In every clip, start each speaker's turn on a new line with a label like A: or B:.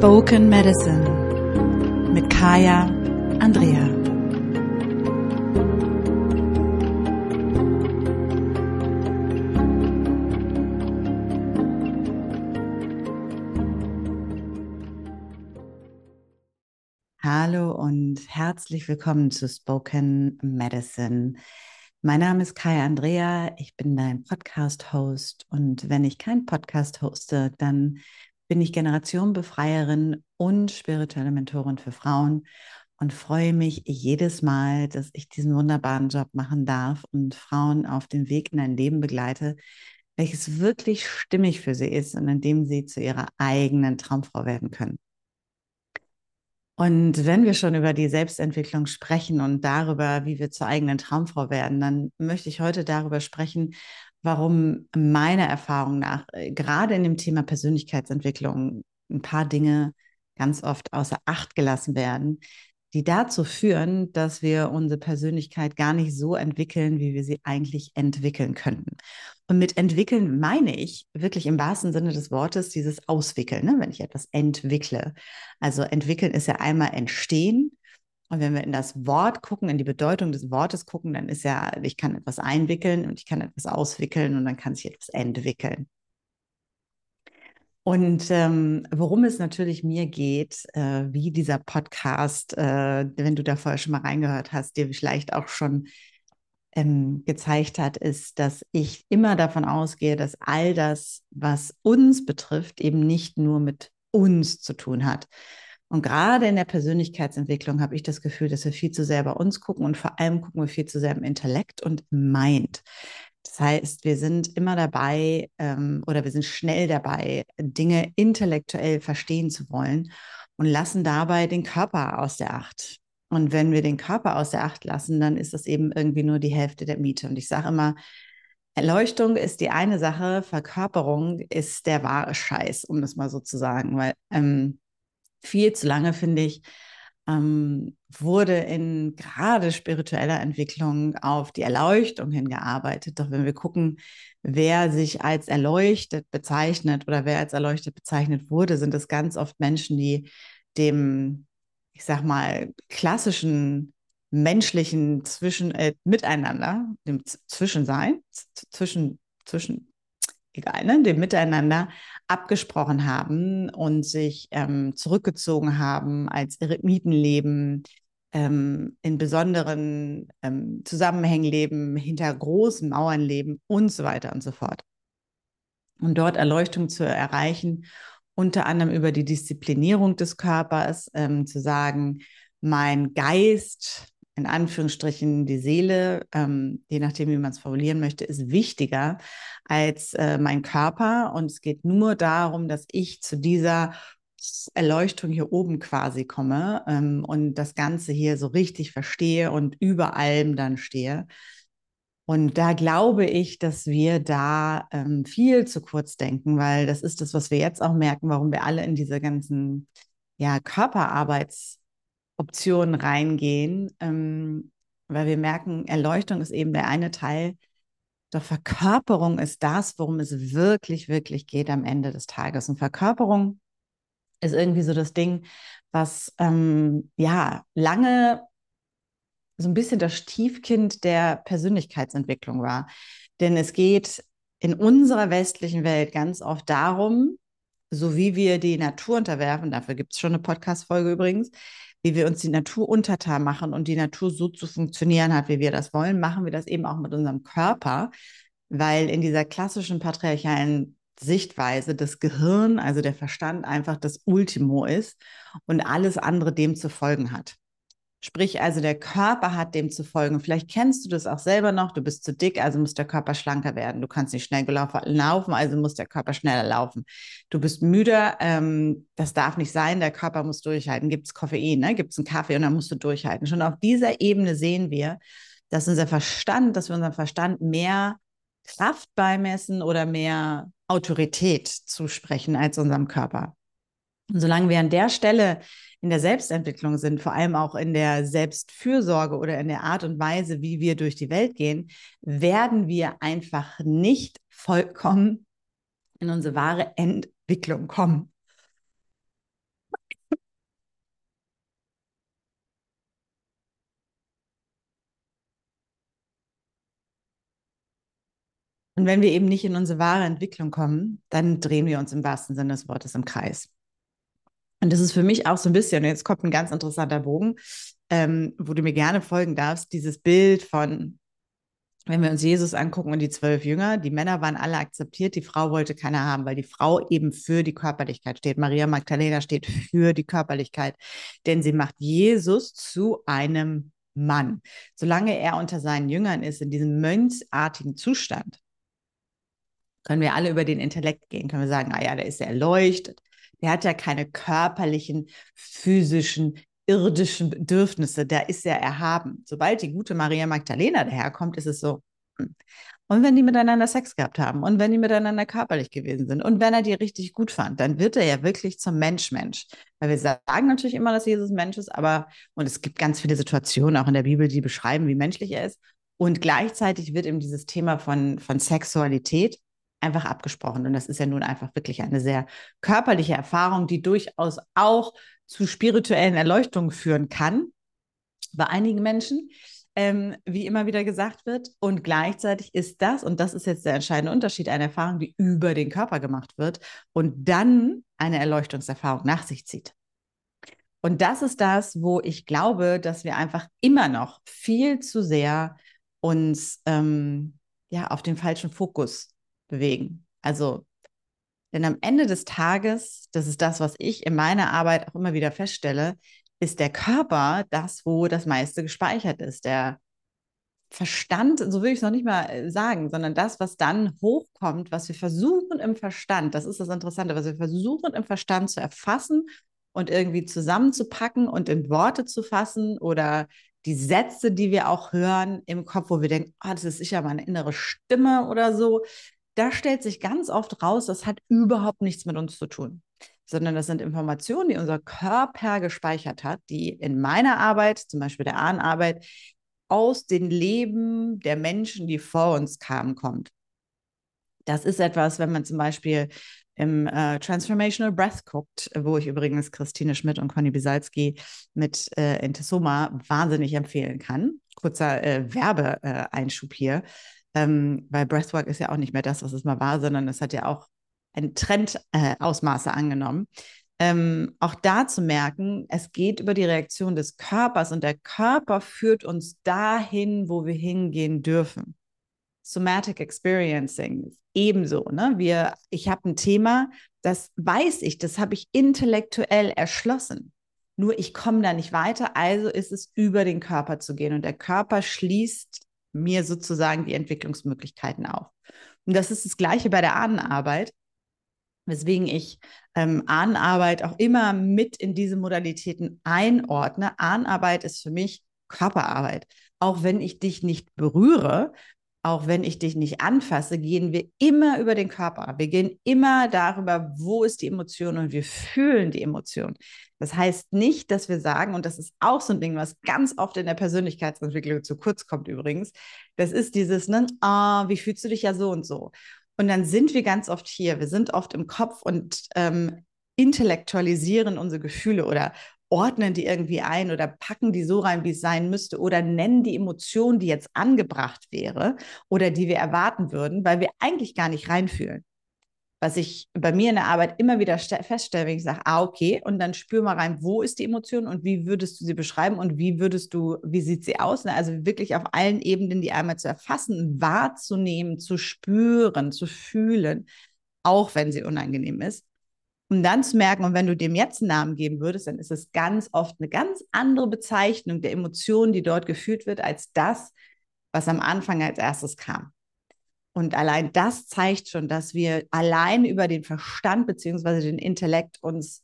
A: Spoken Medicine mit Kaya Andrea. Hallo und herzlich willkommen zu Spoken Medicine. Mein Name ist Kaya Andrea, ich bin dein Podcast-Host und wenn ich keinen Podcast hoste, dann bin ich Generationenbefreierin und spirituelle Mentorin für Frauen und freue mich jedes Mal, dass ich diesen wunderbaren Job machen darf und Frauen auf dem Weg in ein Leben begleite, welches wirklich stimmig für sie ist und in dem sie zu ihrer eigenen Traumfrau werden können. Und wenn wir schon über die Selbstentwicklung sprechen und darüber, wie wir zur eigenen Traumfrau werden, dann möchte ich heute darüber sprechen, warum meiner Erfahrung nach äh, gerade in dem Thema Persönlichkeitsentwicklung ein paar Dinge ganz oft außer Acht gelassen werden, die dazu führen, dass wir unsere Persönlichkeit gar nicht so entwickeln, wie wir sie eigentlich entwickeln könnten. Und mit entwickeln meine ich wirklich im wahrsten Sinne des Wortes dieses Auswickeln, ne? wenn ich etwas entwickle. Also entwickeln ist ja einmal entstehen und wenn wir in das Wort gucken, in die Bedeutung des Wortes gucken, dann ist ja, ich kann etwas einwickeln und ich kann etwas auswickeln und dann kann sich etwas entwickeln. Und ähm, worum es natürlich mir geht, äh, wie dieser Podcast, äh, wenn du da vorher schon mal reingehört hast, dir vielleicht auch schon ähm, gezeigt hat, ist, dass ich immer davon ausgehe, dass all das, was uns betrifft, eben nicht nur mit uns zu tun hat, und gerade in der Persönlichkeitsentwicklung habe ich das Gefühl, dass wir viel zu sehr bei uns gucken und vor allem gucken wir viel zu sehr im Intellekt und Mind. Das heißt, wir sind immer dabei ähm, oder wir sind schnell dabei, Dinge intellektuell verstehen zu wollen und lassen dabei den Körper aus der Acht. Und wenn wir den Körper aus der Acht lassen, dann ist das eben irgendwie nur die Hälfte der Miete. Und ich sage immer, Erleuchtung ist die eine Sache, Verkörperung ist der wahre Scheiß, um das mal so zu sagen, weil ähm, viel zu lange, finde ich, ähm, wurde in gerade spiritueller Entwicklung auf die Erleuchtung hingearbeitet. Doch wenn wir gucken, wer sich als erleuchtet bezeichnet oder wer als erleuchtet bezeichnet wurde, sind es ganz oft Menschen, die dem, ich sag mal, klassischen menschlichen zwischen äh, Miteinander, dem Zwischensein, zwischen zwischen egal, ne, dem Miteinander abgesprochen haben und sich ähm, zurückgezogen haben, als Eremiten leben, ähm, in besonderen ähm, Zusammenhängen leben, hinter großen Mauern leben und so weiter und so fort. Und dort Erleuchtung zu erreichen, unter anderem über die Disziplinierung des Körpers, ähm, zu sagen, mein Geist in Anführungsstrichen die Seele, ähm, je nachdem, wie man es formulieren möchte, ist wichtiger als äh, mein Körper. Und es geht nur darum, dass ich zu dieser Erleuchtung hier oben quasi komme ähm, und das Ganze hier so richtig verstehe und über allem dann stehe. Und da glaube ich, dass wir da ähm, viel zu kurz denken, weil das ist das, was wir jetzt auch merken, warum wir alle in diese ganzen ja, Körperarbeits- Optionen reingehen, ähm, weil wir merken, Erleuchtung ist eben der eine Teil. Doch Verkörperung ist das, worum es wirklich, wirklich geht am Ende des Tages. Und Verkörperung ist irgendwie so das Ding, was ähm, ja lange so ein bisschen das Stiefkind der Persönlichkeitsentwicklung war. Denn es geht in unserer westlichen Welt ganz oft darum, so wie wir die Natur unterwerfen, dafür gibt es schon eine Podcast-Folge übrigens, wie wir uns die Natur untertan machen und die Natur so zu funktionieren hat, wie wir das wollen, machen wir das eben auch mit unserem Körper, weil in dieser klassischen patriarchalen Sichtweise das Gehirn, also der Verstand, einfach das Ultimo ist und alles andere dem zu folgen hat. Sprich, also der Körper hat dem zu folgen. Vielleicht kennst du das auch selber noch. Du bist zu dick, also muss der Körper schlanker werden. Du kannst nicht schnell laufen, also muss der Körper schneller laufen. Du bist müde, ähm, das darf nicht sein. Der Körper muss durchhalten. Gibt es Koffein, ne? gibt es einen Kaffee und dann musst du durchhalten. Schon auf dieser Ebene sehen wir, dass unser Verstand, dass wir unserem Verstand mehr Kraft beimessen oder mehr Autorität zusprechen als unserem Körper. Und solange wir an der Stelle in der Selbstentwicklung sind, vor allem auch in der Selbstfürsorge oder in der Art und Weise, wie wir durch die Welt gehen, werden wir einfach nicht vollkommen in unsere wahre Entwicklung kommen. Und wenn wir eben nicht in unsere wahre Entwicklung kommen, dann drehen wir uns im wahrsten Sinne des Wortes im Kreis. Und das ist für mich auch so ein bisschen, jetzt kommt ein ganz interessanter Bogen, ähm, wo du mir gerne folgen darfst, dieses Bild von, wenn wir uns Jesus angucken und die zwölf Jünger, die Männer waren alle akzeptiert, die Frau wollte keiner haben, weil die Frau eben für die Körperlichkeit steht. Maria Magdalena steht für die Körperlichkeit, denn sie macht Jesus zu einem Mann. Solange er unter seinen Jüngern ist, in diesem mönchsartigen Zustand, können wir alle über den Intellekt gehen, können wir sagen, ah ja, der ist erleuchtet, der hat ja keine körperlichen, physischen, irdischen Bedürfnisse, der ist ja erhaben. Sobald die gute Maria Magdalena daherkommt, ist es so. Hm. Und wenn die miteinander Sex gehabt haben und wenn die miteinander körperlich gewesen sind und wenn er die richtig gut fand, dann wird er ja wirklich zum Mensch-Mensch. Weil wir sagen natürlich immer, dass Jesus Mensch ist, aber, und es gibt ganz viele Situationen auch in der Bibel, die beschreiben, wie menschlich er ist. Und gleichzeitig wird eben dieses Thema von, von Sexualität einfach abgesprochen. Und das ist ja nun einfach wirklich eine sehr körperliche Erfahrung, die durchaus auch zu spirituellen Erleuchtungen führen kann bei einigen Menschen, ähm, wie immer wieder gesagt wird. Und gleichzeitig ist das, und das ist jetzt der entscheidende Unterschied, eine Erfahrung, die über den Körper gemacht wird und dann eine Erleuchtungserfahrung nach sich zieht. Und das ist das, wo ich glaube, dass wir einfach immer noch viel zu sehr uns ähm, ja auf den falschen Fokus bewegen. Also, denn am Ende des Tages, das ist das, was ich in meiner Arbeit auch immer wieder feststelle, ist der Körper das, wo das meiste gespeichert ist. Der Verstand, so will ich es noch nicht mal äh, sagen, sondern das, was dann hochkommt, was wir versuchen im Verstand, das ist das Interessante, was wir versuchen im Verstand zu erfassen und irgendwie zusammenzupacken und in Worte zu fassen oder die Sätze, die wir auch hören im Kopf, wo wir denken, oh, das ist sicher meine innere Stimme oder so, da stellt sich ganz oft raus, das hat überhaupt nichts mit uns zu tun, sondern das sind Informationen, die unser Körper gespeichert hat, die in meiner Arbeit, zum Beispiel der Ahnenarbeit, aus den Leben der Menschen, die vor uns kamen, kommt. Das ist etwas, wenn man zum Beispiel im äh, Transformational Breath guckt, wo ich übrigens Christine Schmidt und Conny Bisalski mit äh, Intesoma wahnsinnig empfehlen kann. Kurzer äh, Werbeeinschub hier ähm, weil Breathwork ist ja auch nicht mehr das, was es mal war, sondern es hat ja auch ein Trendausmaße äh, angenommen. Ähm, auch da zu merken, es geht über die Reaktion des Körpers und der Körper führt uns dahin, wo wir hingehen dürfen. Somatic Experiencing ebenso. Ne? Wir, ich habe ein Thema, das weiß ich, das habe ich intellektuell erschlossen. Nur ich komme da nicht weiter, also ist es über den Körper zu gehen. Und der Körper schließt mir sozusagen die Entwicklungsmöglichkeiten auf. Und das ist das Gleiche bei der Ahnenarbeit, weswegen ich ähm, Ahnenarbeit auch immer mit in diese Modalitäten einordne. Ahnenarbeit ist für mich Körperarbeit. Auch wenn ich dich nicht berühre, auch wenn ich dich nicht anfasse, gehen wir immer über den Körper. Wir gehen immer darüber, wo ist die Emotion und wir fühlen die Emotion. Das heißt nicht, dass wir sagen, und das ist auch so ein Ding, was ganz oft in der Persönlichkeitsentwicklung zu kurz kommt übrigens, das ist dieses, ne, ah, wie fühlst du dich ja so und so. Und dann sind wir ganz oft hier, wir sind oft im Kopf und ähm, intellektualisieren unsere Gefühle oder ordnen die irgendwie ein oder packen die so rein, wie es sein müsste oder nennen die Emotion, die jetzt angebracht wäre oder die wir erwarten würden, weil wir eigentlich gar nicht reinfühlen. Was ich bei mir in der Arbeit immer wieder feststelle, wenn ich sage, ah, okay, und dann spür mal rein, wo ist die Emotion und wie würdest du sie beschreiben und wie würdest du, wie sieht sie aus? Also wirklich auf allen Ebenen die einmal zu erfassen, wahrzunehmen, zu spüren, zu fühlen, auch wenn sie unangenehm ist um dann zu merken, und wenn du dem jetzt einen Namen geben würdest, dann ist es ganz oft eine ganz andere Bezeichnung der Emotionen, die dort gefühlt wird, als das, was am Anfang als erstes kam. Und allein das zeigt schon, dass wir allein über den Verstand beziehungsweise den Intellekt uns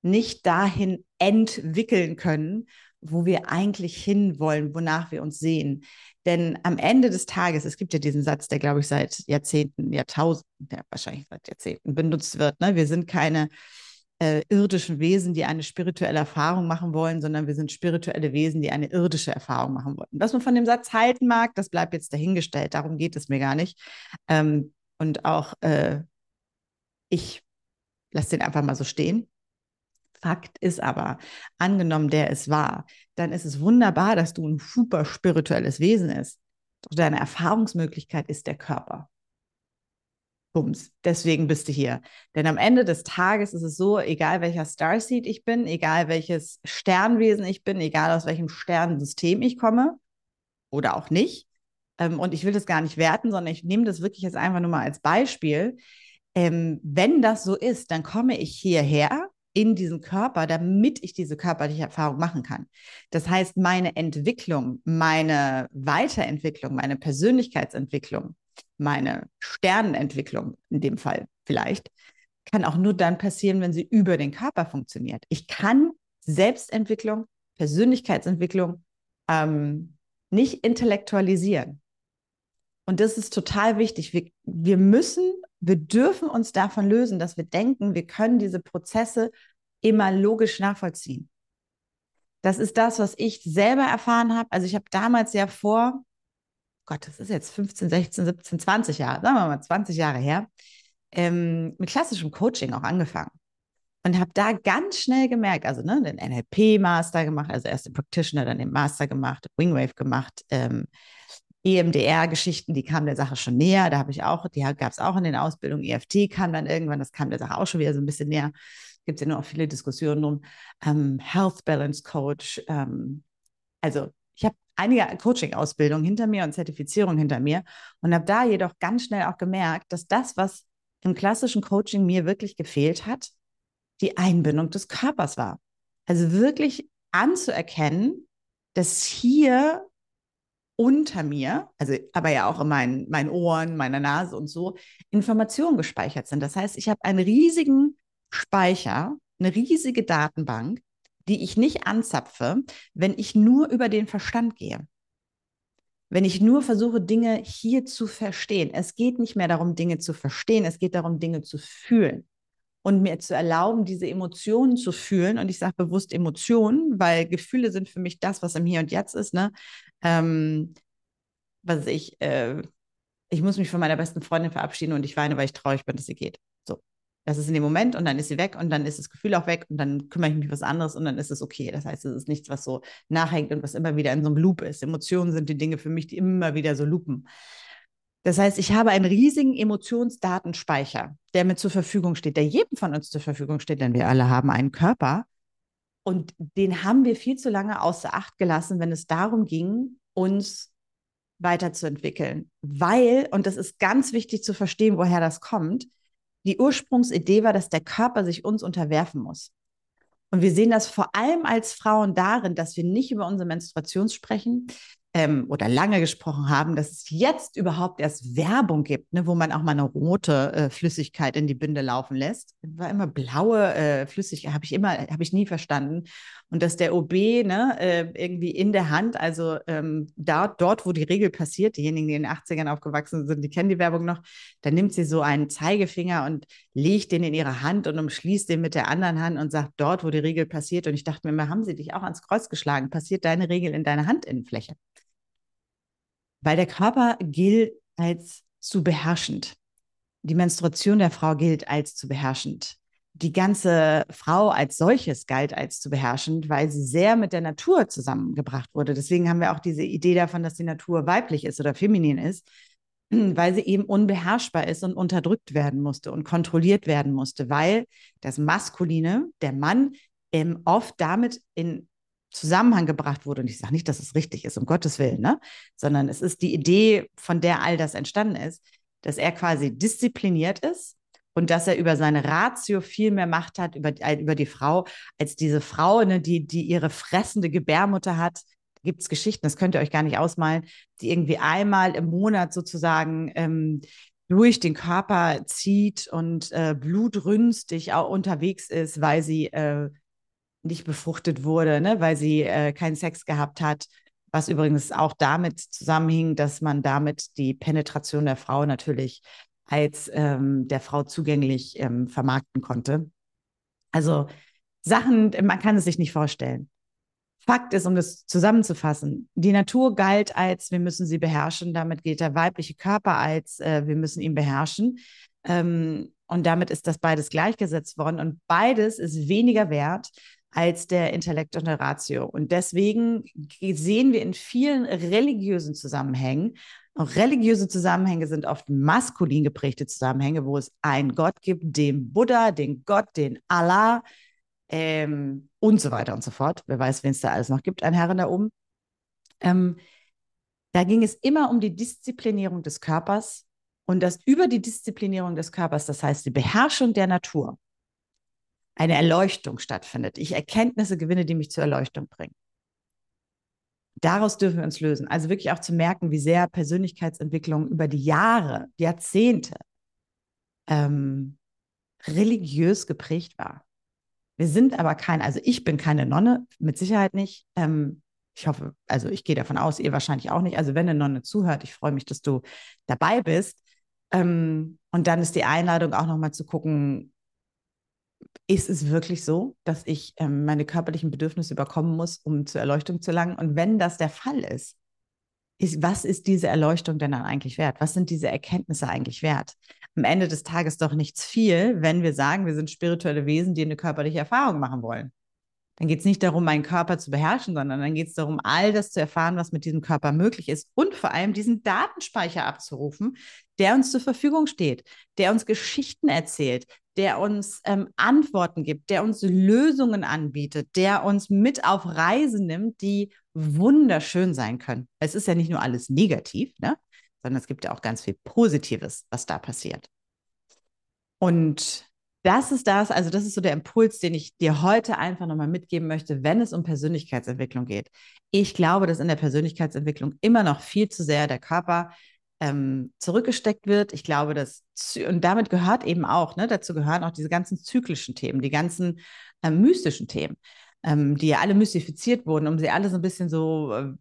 A: nicht dahin entwickeln können, wo wir eigentlich hinwollen, wonach wir uns sehen. Denn am Ende des Tages, es gibt ja diesen Satz, der, glaube ich, seit Jahrzehnten, Jahrtausenden, ja, wahrscheinlich seit Jahrzehnten benutzt wird. Ne? Wir sind keine äh, irdischen Wesen, die eine spirituelle Erfahrung machen wollen, sondern wir sind spirituelle Wesen, die eine irdische Erfahrung machen wollen. Was man von dem Satz halten mag, das bleibt jetzt dahingestellt. Darum geht es mir gar nicht. Ähm, und auch äh, ich lasse den einfach mal so stehen. Fakt ist aber, angenommen, der ist wahr, dann ist es wunderbar, dass du ein super spirituelles Wesen ist. Doch deine Erfahrungsmöglichkeit ist der Körper. Bums, deswegen bist du hier. Denn am Ende des Tages ist es so, egal welcher Starseed ich bin, egal welches Sternwesen ich bin, egal aus welchem Sternensystem ich komme oder auch nicht, ähm, und ich will das gar nicht werten, sondern ich nehme das wirklich jetzt einfach nur mal als Beispiel. Ähm, wenn das so ist, dann komme ich hierher in diesen Körper, damit ich diese körperliche Erfahrung machen kann. Das heißt, meine Entwicklung, meine Weiterentwicklung, meine Persönlichkeitsentwicklung, meine Sternenentwicklung in dem Fall vielleicht, kann auch nur dann passieren, wenn sie über den Körper funktioniert. Ich kann Selbstentwicklung, Persönlichkeitsentwicklung ähm, nicht intellektualisieren. Und das ist total wichtig. Wir, wir müssen, wir dürfen uns davon lösen, dass wir denken, wir können diese Prozesse immer logisch nachvollziehen. Das ist das, was ich selber erfahren habe. Also ich habe damals ja vor, Gott, das ist jetzt 15, 16, 17, 20 Jahre, sagen wir mal 20 Jahre her, ähm, mit klassischem Coaching auch angefangen. Und habe da ganz schnell gemerkt, also ne, den NLP-Master gemacht, also erst den Practitioner, dann den Master gemacht, Wingwave gemacht, ähm, EMDR-Geschichten, die kamen der Sache schon näher. Da habe ich auch, die gab es auch in den Ausbildungen. EFT kam dann irgendwann, das kam der Sache auch schon wieder so ein bisschen näher. Gibt es ja nur auch viele Diskussionen drum. Ähm, Health Balance Coach. Ähm, also ich habe einige Coaching-Ausbildungen hinter mir und Zertifizierung hinter mir und habe da jedoch ganz schnell auch gemerkt, dass das, was im klassischen Coaching mir wirklich gefehlt hat, die Einbindung des Körpers war. Also wirklich anzuerkennen, dass hier unter mir, also aber ja auch in meinen, meinen Ohren, meiner Nase und so, Informationen gespeichert sind. Das heißt, ich habe einen riesigen Speicher, eine riesige Datenbank, die ich nicht anzapfe, wenn ich nur über den Verstand gehe. Wenn ich nur versuche, Dinge hier zu verstehen. Es geht nicht mehr darum, Dinge zu verstehen, es geht darum, Dinge zu fühlen und mir zu erlauben, diese Emotionen zu fühlen. Und ich sage bewusst Emotionen, weil Gefühle sind für mich das, was im Hier und Jetzt ist. Ne? Ähm, was ich, äh, ich muss mich von meiner besten Freundin verabschieden und ich weine, weil ich traurig bin, dass sie geht. So. Das ist in dem Moment und dann ist sie weg und dann ist das Gefühl auch weg und dann kümmere ich mich was anderes und dann ist es okay. Das heißt, es ist nichts, was so nachhängt und was immer wieder in so einem Loop ist. Emotionen sind die Dinge für mich, die immer wieder so loopen. Das heißt, ich habe einen riesigen Emotionsdatenspeicher, der mir zur Verfügung steht, der jedem von uns zur Verfügung steht, denn wir alle haben einen Körper. Und den haben wir viel zu lange außer Acht gelassen, wenn es darum ging, uns weiterzuentwickeln. Weil, und das ist ganz wichtig zu verstehen, woher das kommt, die Ursprungsidee war, dass der Körper sich uns unterwerfen muss. Und wir sehen das vor allem als Frauen darin, dass wir nicht über unsere Menstruation sprechen, ähm, oder lange gesprochen haben, dass es jetzt überhaupt erst Werbung gibt, ne, wo man auch mal eine rote äh, Flüssigkeit in die Binde laufen lässt. War immer blaue äh, Flüssigkeit, habe ich immer, habe ich nie verstanden. Und dass der OB ne, äh, irgendwie in der Hand, also ähm, da, dort, wo die Regel passiert, diejenigen, die in den 80ern aufgewachsen sind, die kennen die Werbung noch, da nimmt sie so einen Zeigefinger und legt den in ihre Hand und umschließt den mit der anderen Hand und sagt, dort, wo die Regel passiert. Und ich dachte mir immer, haben sie dich auch ans Kreuz geschlagen? Passiert deine Regel in deiner Handinnenfläche? Weil der Körper gilt als zu beherrschend. Die Menstruation der Frau gilt als zu beherrschend. Die ganze Frau als solches galt als zu beherrschend, weil sie sehr mit der Natur zusammengebracht wurde. Deswegen haben wir auch diese Idee davon, dass die Natur weiblich ist oder feminin ist, weil sie eben unbeherrschbar ist und unterdrückt werden musste und kontrolliert werden musste, weil das Maskuline, der Mann, ähm, oft damit in Zusammenhang gebracht wurde. Und ich sage nicht, dass es richtig ist, um Gottes Willen, ne? sondern es ist die Idee, von der all das entstanden ist, dass er quasi diszipliniert ist und dass er über seine Ratio viel mehr Macht hat über, äh, über die Frau, als diese Frau, ne, die, die ihre fressende Gebärmutter hat. Da gibt es Geschichten, das könnt ihr euch gar nicht ausmalen, die irgendwie einmal im Monat sozusagen ähm, durch den Körper zieht und äh, blutrünstig auch unterwegs ist, weil sie äh, nicht befruchtet wurde, ne, weil sie äh, keinen Sex gehabt hat. Was übrigens auch damit zusammenhing, dass man damit die Penetration der Frau natürlich als ähm, der Frau zugänglich ähm, vermarkten konnte. Also Sachen, man kann es sich nicht vorstellen. Fakt ist, um das zusammenzufassen, die Natur galt als, wir müssen sie beherrschen. Damit geht der weibliche Körper als, äh, wir müssen ihn beherrschen. Ähm, und damit ist das beides gleichgesetzt worden. Und beides ist weniger wert als der Intellekt und der Ratio. Und deswegen sehen wir in vielen religiösen Zusammenhängen, auch religiöse Zusammenhänge sind oft maskulin geprägte Zusammenhänge, wo es einen Gott gibt, den Buddha, den Gott, den Allah ähm, und so weiter und so fort. Wer weiß, wen es da alles noch gibt, ein Herren da oben. Ähm, da ging es immer um die Disziplinierung des Körpers und dass über die Disziplinierung des Körpers, das heißt die Beherrschung der Natur, eine Erleuchtung stattfindet. Ich Erkenntnisse gewinne, die mich zur Erleuchtung bringen. Daraus dürfen wir uns lösen. Also wirklich auch zu merken, wie sehr Persönlichkeitsentwicklung über die Jahre, Jahrzehnte ähm, religiös geprägt war. Wir sind aber kein, also ich bin keine Nonne, mit Sicherheit nicht. Ähm, ich hoffe, also ich gehe davon aus, ihr wahrscheinlich auch nicht. Also wenn eine Nonne zuhört, ich freue mich, dass du dabei bist. Ähm, und dann ist die Einladung auch nochmal zu gucken, ist es wirklich so, dass ich ähm, meine körperlichen Bedürfnisse überkommen muss, um zur Erleuchtung zu gelangen? Und wenn das der Fall ist, ist, was ist diese Erleuchtung denn dann eigentlich wert? Was sind diese Erkenntnisse eigentlich wert? Am Ende des Tages doch nichts viel, wenn wir sagen, wir sind spirituelle Wesen, die eine körperliche Erfahrung machen wollen. Dann geht es nicht darum, meinen Körper zu beherrschen, sondern dann geht es darum, all das zu erfahren, was mit diesem Körper möglich ist und vor allem diesen Datenspeicher abzurufen, der uns zur Verfügung steht, der uns Geschichten erzählt, der uns ähm, Antworten gibt, der uns Lösungen anbietet, der uns mit auf Reisen nimmt, die wunderschön sein können. Es ist ja nicht nur alles negativ, ne? sondern es gibt ja auch ganz viel Positives, was da passiert. Und das ist das, also das ist so der Impuls, den ich dir heute einfach nochmal mitgeben möchte, wenn es um Persönlichkeitsentwicklung geht. Ich glaube, dass in der Persönlichkeitsentwicklung immer noch viel zu sehr der Körper ähm, zurückgesteckt wird. Ich glaube, dass, und damit gehört eben auch, ne, dazu gehören auch diese ganzen zyklischen Themen, die ganzen äh, mystischen Themen, ähm, die ja alle mystifiziert wurden, um sie alle so ein bisschen so äh,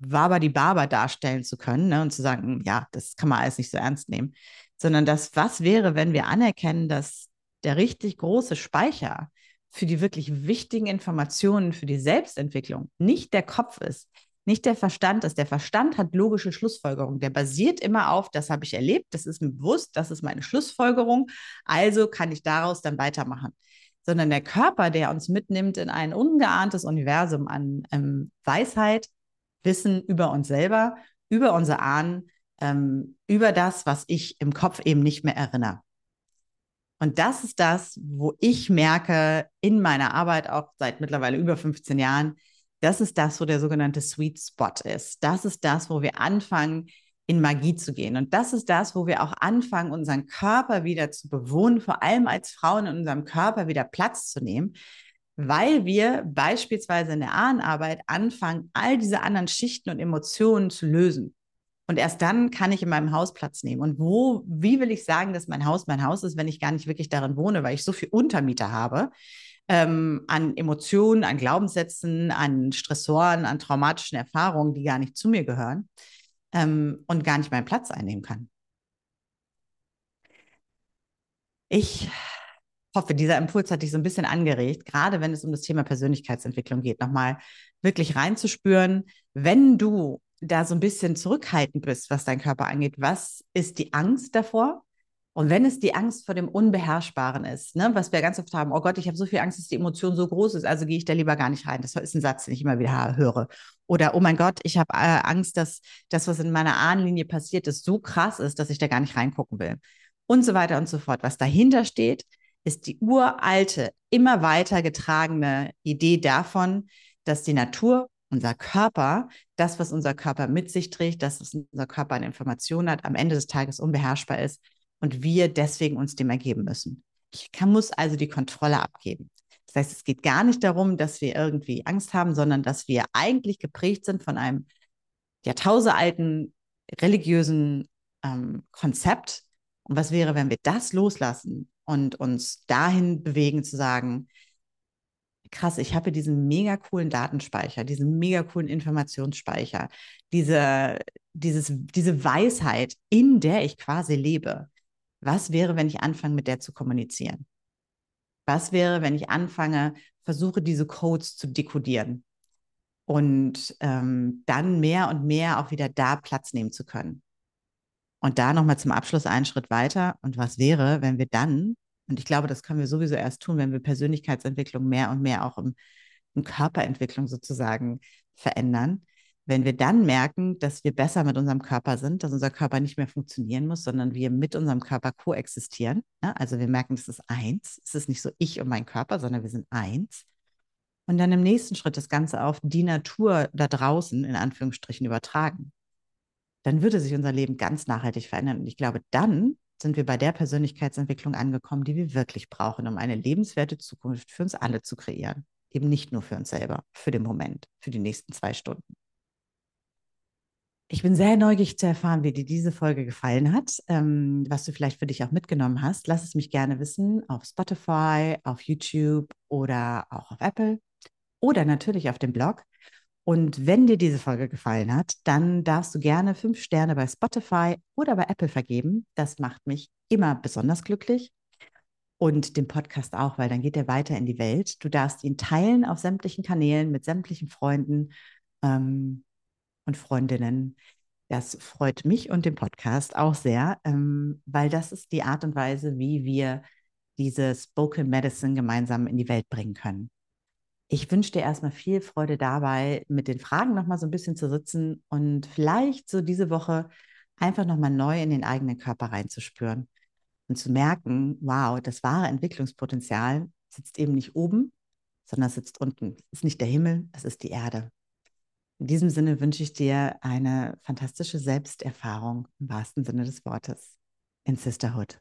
A: Waber die Barber darstellen zu können ne, und zu sagen, ja, das kann man alles nicht so ernst nehmen, sondern das, was wäre, wenn wir anerkennen, dass der richtig große Speicher für die wirklich wichtigen Informationen für die Selbstentwicklung nicht der Kopf ist, nicht der Verstand ist. Der Verstand hat logische Schlussfolgerungen. Der basiert immer auf, das habe ich erlebt, das ist mir bewusst, das ist meine Schlussfolgerung, also kann ich daraus dann weitermachen. Sondern der Körper, der uns mitnimmt in ein ungeahntes Universum an ähm, Weisheit, Wissen über uns selber, über unsere Ahnen, ähm, über das, was ich im Kopf eben nicht mehr erinnere. Und das ist das, wo ich merke in meiner Arbeit auch seit mittlerweile über 15 Jahren, das ist das, wo der sogenannte Sweet Spot ist. Das ist das, wo wir anfangen, in Magie zu gehen. Und das ist das, wo wir auch anfangen, unseren Körper wieder zu bewohnen, vor allem als Frauen in unserem Körper wieder Platz zu nehmen, weil wir beispielsweise in der Ahnenarbeit anfangen, all diese anderen Schichten und Emotionen zu lösen. Und erst dann kann ich in meinem Haus Platz nehmen. Und wo, wie will ich sagen, dass mein Haus mein Haus ist, wenn ich gar nicht wirklich darin wohne, weil ich so viel Untermieter habe ähm, an Emotionen, an Glaubenssätzen, an Stressoren, an traumatischen Erfahrungen, die gar nicht zu mir gehören ähm, und gar nicht meinen Platz einnehmen kann. Ich hoffe, dieser Impuls hat dich so ein bisschen angeregt, gerade wenn es um das Thema Persönlichkeitsentwicklung geht, nochmal wirklich reinzuspüren, wenn du da so ein bisschen zurückhaltend bist, was dein Körper angeht, was ist die Angst davor? Und wenn es die Angst vor dem Unbeherrschbaren ist, ne, was wir ganz oft haben, oh Gott, ich habe so viel Angst, dass die Emotion so groß ist, also gehe ich da lieber gar nicht rein. Das ist ein Satz, den ich immer wieder höre. Oder, oh mein Gott, ich habe äh, Angst, dass das, was in meiner Ahnenlinie passiert ist, so krass ist, dass ich da gar nicht reingucken will. Und so weiter und so fort. Was dahinter steht, ist die uralte, immer weiter getragene Idee davon, dass die Natur unser Körper, das, was unser Körper mit sich trägt, das, was unser Körper an Informationen hat, am Ende des Tages unbeherrschbar ist und wir deswegen uns dem ergeben müssen. Ich kann, muss also die Kontrolle abgeben. Das heißt, es geht gar nicht darum, dass wir irgendwie Angst haben, sondern dass wir eigentlich geprägt sind von einem jahrtausendalten religiösen ähm, Konzept. Und was wäre, wenn wir das loslassen und uns dahin bewegen zu sagen, krass, ich habe diesen mega coolen Datenspeicher, diesen mega coolen Informationsspeicher, diese, dieses, diese Weisheit, in der ich quasi lebe. Was wäre, wenn ich anfange, mit der zu kommunizieren? Was wäre, wenn ich anfange, versuche, diese Codes zu dekodieren und ähm, dann mehr und mehr auch wieder da Platz nehmen zu können? Und da nochmal zum Abschluss einen Schritt weiter. Und was wäre, wenn wir dann und ich glaube, das können wir sowieso erst tun, wenn wir Persönlichkeitsentwicklung mehr und mehr auch im und Körperentwicklung sozusagen verändern. Wenn wir dann merken, dass wir besser mit unserem Körper sind, dass unser Körper nicht mehr funktionieren muss, sondern wir mit unserem Körper koexistieren. Ne? Also wir merken, es ist eins. Es ist nicht so ich und mein Körper, sondern wir sind eins. Und dann im nächsten Schritt das Ganze auf die Natur da draußen in Anführungsstrichen übertragen. Dann würde sich unser Leben ganz nachhaltig verändern. Und ich glaube, dann sind wir bei der Persönlichkeitsentwicklung angekommen, die wir wirklich brauchen, um eine lebenswerte Zukunft für uns alle zu kreieren. Eben nicht nur für uns selber, für den Moment, für die nächsten zwei Stunden. Ich bin sehr neugierig zu erfahren, wie dir diese Folge gefallen hat, ähm, was du vielleicht für dich auch mitgenommen hast. Lass es mich gerne wissen auf Spotify, auf YouTube oder auch auf Apple oder natürlich auf dem Blog. Und wenn dir diese Folge gefallen hat, dann darfst du gerne fünf Sterne bei Spotify oder bei Apple vergeben. Das macht mich immer besonders glücklich. Und den Podcast auch, weil dann geht er weiter in die Welt. Du darfst ihn teilen auf sämtlichen Kanälen mit sämtlichen Freunden ähm, und Freundinnen. Das freut mich und den Podcast auch sehr, ähm, weil das ist die Art und Weise, wie wir diese Spoken Medicine gemeinsam in die Welt bringen können. Ich wünsche dir erstmal viel Freude dabei, mit den Fragen nochmal so ein bisschen zu sitzen und vielleicht so diese Woche einfach nochmal neu in den eigenen Körper reinzuspüren und zu merken, wow, das wahre Entwicklungspotenzial sitzt eben nicht oben, sondern sitzt unten. Es ist nicht der Himmel, es ist die Erde. In diesem Sinne wünsche ich dir eine fantastische Selbsterfahrung im wahrsten Sinne des Wortes in Sisterhood.